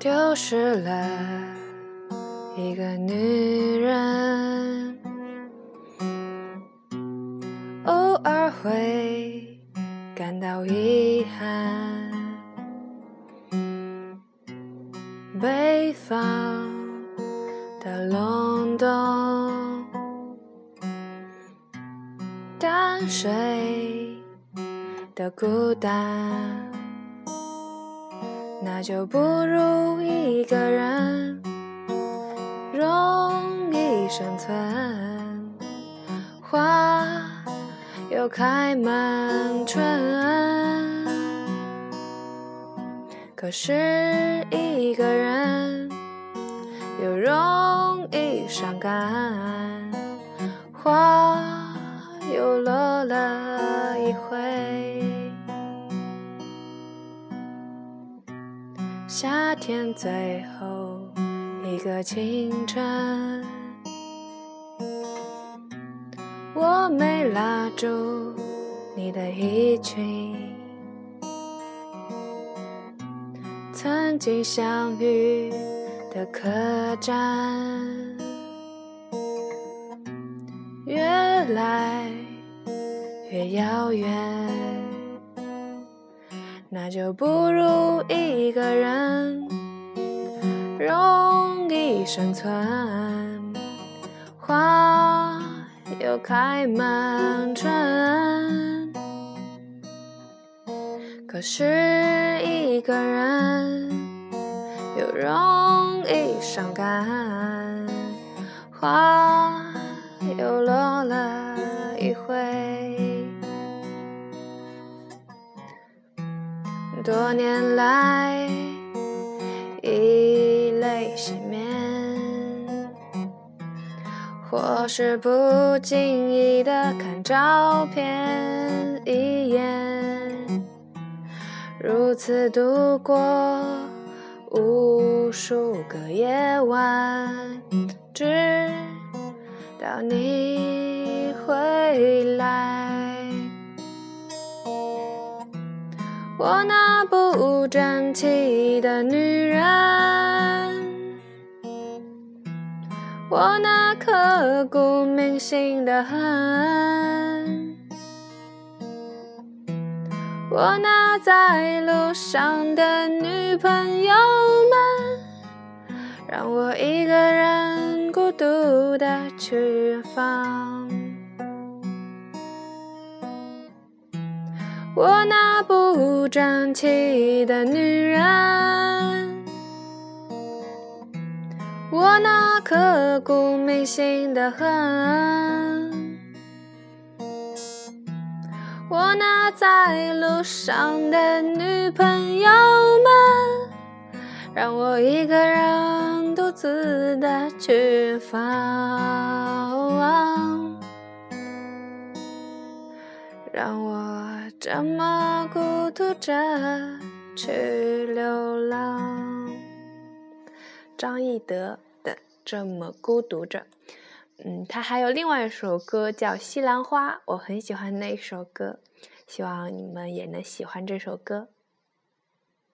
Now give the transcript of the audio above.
丢失了一个女人，偶尔会感到遗憾。北方的隆冬，淡水的孤单。那就不如一个人容易生存，花又开满春。可是一个人又容易伤感，花又落了一回。夏天最后一个清晨，我没拉住你的衣裙。曾经相遇的客栈，越来越遥远。那就不如一个人容易生存，花又开满春。可是一个人又容易伤感，花又落了一回。多年来，以泪洗面，或是不经意的看照片一眼，如此度过无数个夜晚，直到你回来。我那不争气的女人，我那刻骨铭心的恨，我那在路上的女朋友们，让我一个人孤独的去远方。我那不争气的女人，我那刻骨铭心的恨，我那在路上的女朋友们，让我一个人独自的去放。让我这么孤独着去流浪。张翼德的《这么孤独着》，嗯，他还有另外一首歌叫《西兰花》，我很喜欢那首歌，希望你们也能喜欢这首歌。